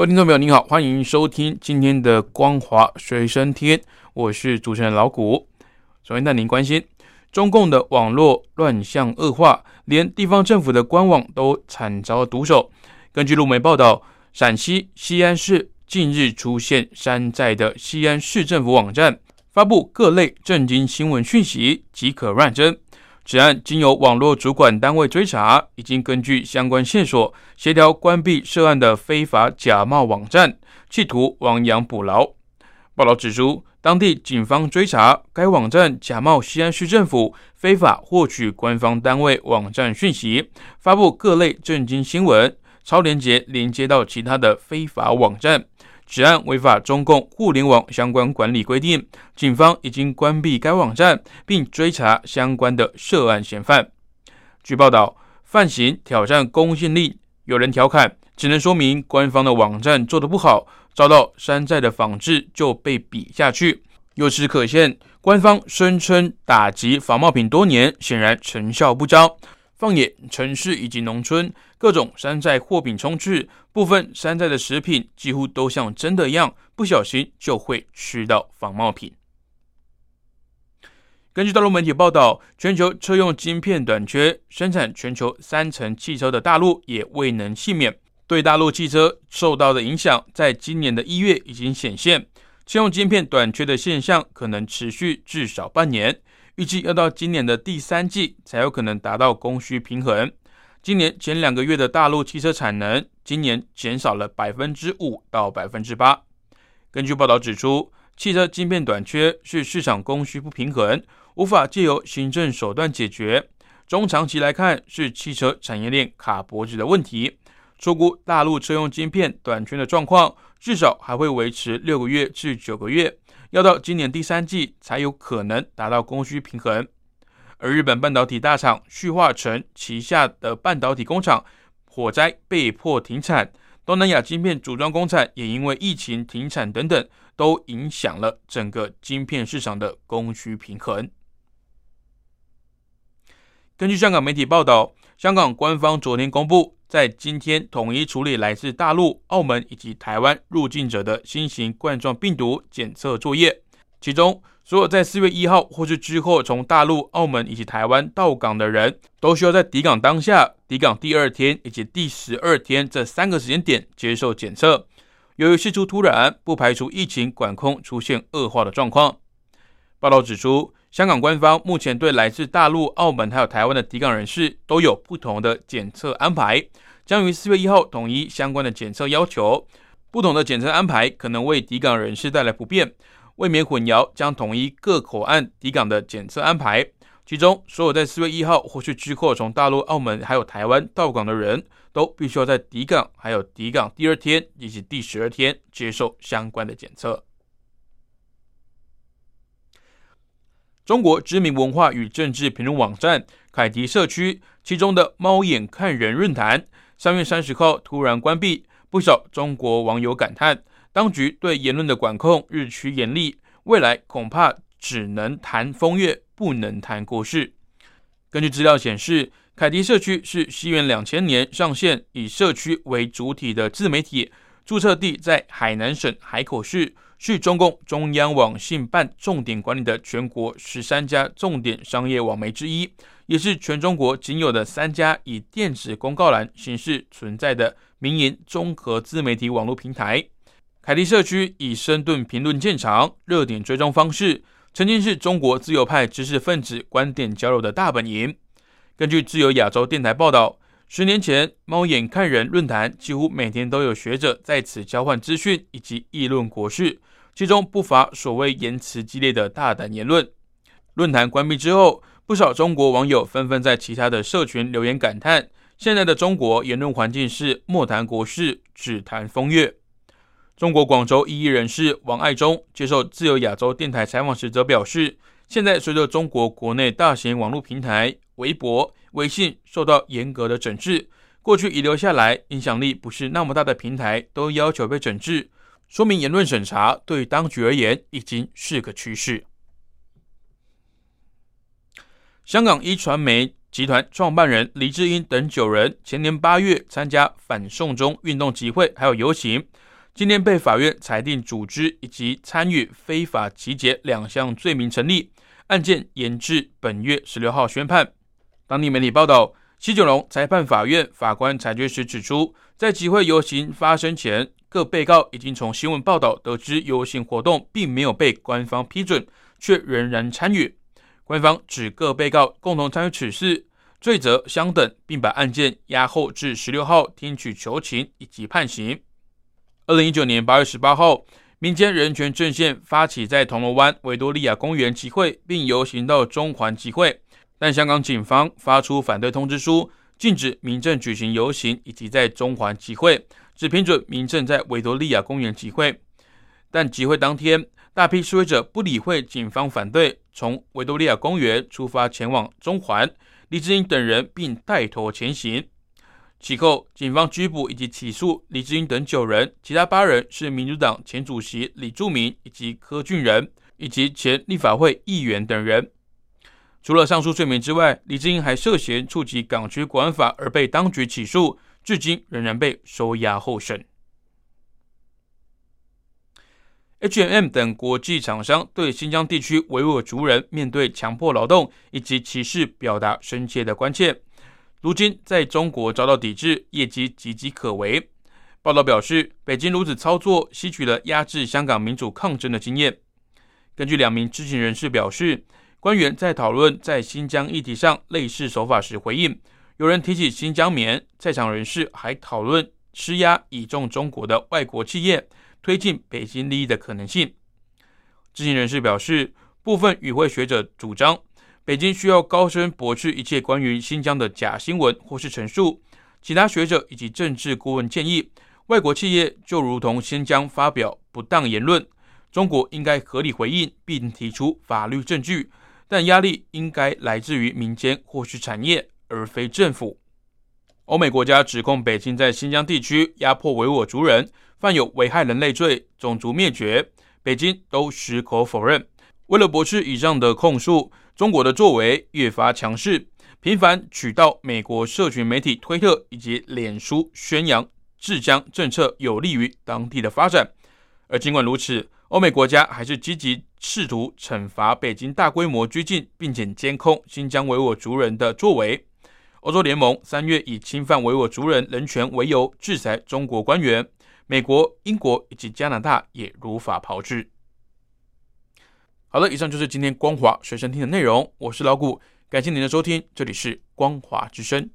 各位听众朋友，您好，欢迎收听今天的《光华随身听》，我是主持人老谷。首先带您关心，中共的网络乱象恶化，连地方政府的官网都惨遭毒手。根据路媒报道，陕西西安市近日出现山寨的西安市政府网站，发布各类震惊新闻讯息，即可乱真。此案经由网络主管单位追查，已经根据相关线索协调关闭涉案的非法假冒网站，企图亡羊补牢。报道指出，当地警方追查该网站假冒西安市政府，非法获取官方单位网站讯息，发布各类震惊新闻，超连接连接到其他的非法网站。此案违反中共互联网相关管理规定，警方已经关闭该网站，并追查相关的涉案嫌犯。据报道，犯行挑战公信力，有人调侃，只能说明官方的网站做得不好，遭到山寨的仿制就被比下去。由此可见，官方声称打击仿冒品多年，显然成效不彰。放眼城市以及农村，各种山寨货品充斥，部分山寨的食品几乎都像真的一样，不小心就会吃到仿冒品。根据大陆媒体报道，全球车用晶片短缺，生产全球三成汽车的大陆也未能幸免。对大陆汽车受到的影响，在今年的一月已经显现，车用晶片短缺的现象可能持续至少半年。预计要到今年的第三季才有可能达到供需平衡。今年前两个月的大陆汽车产能，今年减少了百分之五到百分之八。根据报道指出，汽车晶片短缺是市场供需不平衡，无法借由行政手段解决。中长期来看，是汽车产业链卡脖子的问题。出估大陆车用晶片短缺的状况，至少还会维持六个月至九个月。要到今年第三季才有可能达到供需平衡，而日本半导体大厂旭化成旗下的半导体工厂火灾被迫停产，东南亚晶片组装工厂也因为疫情停产等等，都影响了整个晶片市场的供需平衡。根据香港媒体报道，香港官方昨天公布。在今天统一处理来自大陆、澳门以及台湾入境者的新型冠状病毒检测作业，其中所有在四月一号或是之后从大陆、澳门以及台湾到港的人，都需要在抵港当下、抵港第二天以及第十二天这三个时间点接受检测。由于事出突然，不排除疫情管控出现恶化的状况。报道指出。香港官方目前对来自大陆、澳门还有台湾的抵港人士都有不同的检测安排，将于四月一号统一相关的检测要求。不同的检测安排可能为抵港人士带来不便，为免混淆，将统一各口岸抵港的检测安排。其中，所有在四月一号或是之后从大陆、澳门还有台湾到港的人都必须要在抵港还有抵港第二天以及第十二天接受相关的检测。中国知名文化与政治评论网站凯迪社区，其中的“猫眼看人”论坛，三月三十号突然关闭，不少中国网友感叹，当局对言论的管控日趋严厉，未来恐怕只能谈风月，不能谈国事。根据资料显示，凯迪社区是西元两千年上线，以社区为主体的自媒体，注册地在海南省海口市。是中共中央网信办重点管理的全国十三家重点商业网媒之一，也是全中国仅有的三家以电子公告栏形式存在的民营综合自媒体网络平台。凯迪社区以深度评论见长，热点追踪方式，曾经是中国自由派知识分子观点交流的大本营。根据自由亚洲电台报道，十年前猫眼看人论坛几乎每天都有学者在此交换资讯以及议论国事。其中不乏所谓言辞激烈的大胆言论。论坛关闭之后，不少中国网友纷纷在其他的社群留言感叹：现在的中国言论环境是莫谈国事，只谈风月。中国广州异议人士王爱忠接受自由亚洲电台采访时则表示，现在随着中国国内大型网络平台微博、微信受到严格的整治，过去遗留下来影响力不是那么大的平台都要求被整治，说明言论审查对当局而言已经是个趋势。香港一传媒集团创办人黎智英等九人前年八月参加反送中运动集会，还有游行。今天被法院裁定组织以及参与非法集结两项罪名成立，案件延至本月十六号宣判。当地媒体报道，西九龙裁判法院法官裁决时指出，在集会游行发生前，各被告已经从新闻报道得知游行活动并没有被官方批准，却仍然参与。官方指各被告共同参与此事，罪责相等，并把案件押后至十六号听取求情以及判刑。二零一九年八月十八号，民间人权阵线发起在铜锣湾维多利亚公园集会，并游行到中环集会，但香港警方发出反对通知书，禁止民政举行游行以及在中环集会，只批准民政在维多利亚公园集会。但集会当天，大批示威者不理会警方反对，从维多利亚公园出发前往中环，李志英等人并带头前行。其后，警方拘捕以及起诉李志英等九人，其他八人是民主党前主席李柱铭以及柯俊仁，以及前立法会议员等人。除了上述罪名之外，李志英还涉嫌触及港区国安法而被当局起诉，至今仍然被收押候审。H&M 等国际厂商对新疆地区维吾尔族人面对强迫劳动以及歧视表达深切的关切。如今在中国遭到抵制，业绩岌岌可危。报道表示，北京如此操作，吸取了压制香港民主抗争的经验。根据两名知情人士表示，官员在讨论在新疆议题上类似手法时回应，有人提起新疆棉，在场人士还讨论施压倚重中国的外国企业推进北京利益的可能性。知情人士表示，部分与会学者主张。北京需要高声驳斥一切关于新疆的假新闻或是陈述。其他学者以及政治顾问建议，外国企业就如同新疆发表不当言论，中国应该合理回应并提出法律证据，但压力应该来自于民间或是产业，而非政府。欧美国家指控北京在新疆地区压迫维吾尔族人，犯有危害人类罪、种族灭绝，北京都矢口否认。为了驳斥以上的控诉。中国的作为越发强势，频繁取道美国社群媒体推特以及脸书宣扬治疆政策有利于当地的发展。而尽管如此，欧美国家还是积极试图惩罚北京大规模拘禁并且监控新疆维吾尔族人的作为。欧洲联盟三月以侵犯维吾尔族人人权为由制裁中国官员，美国、英国以及加拿大也如法炮制。好了，以上就是今天光华随身听的内容。我是老谷，感谢您的收听，这里是光华之声。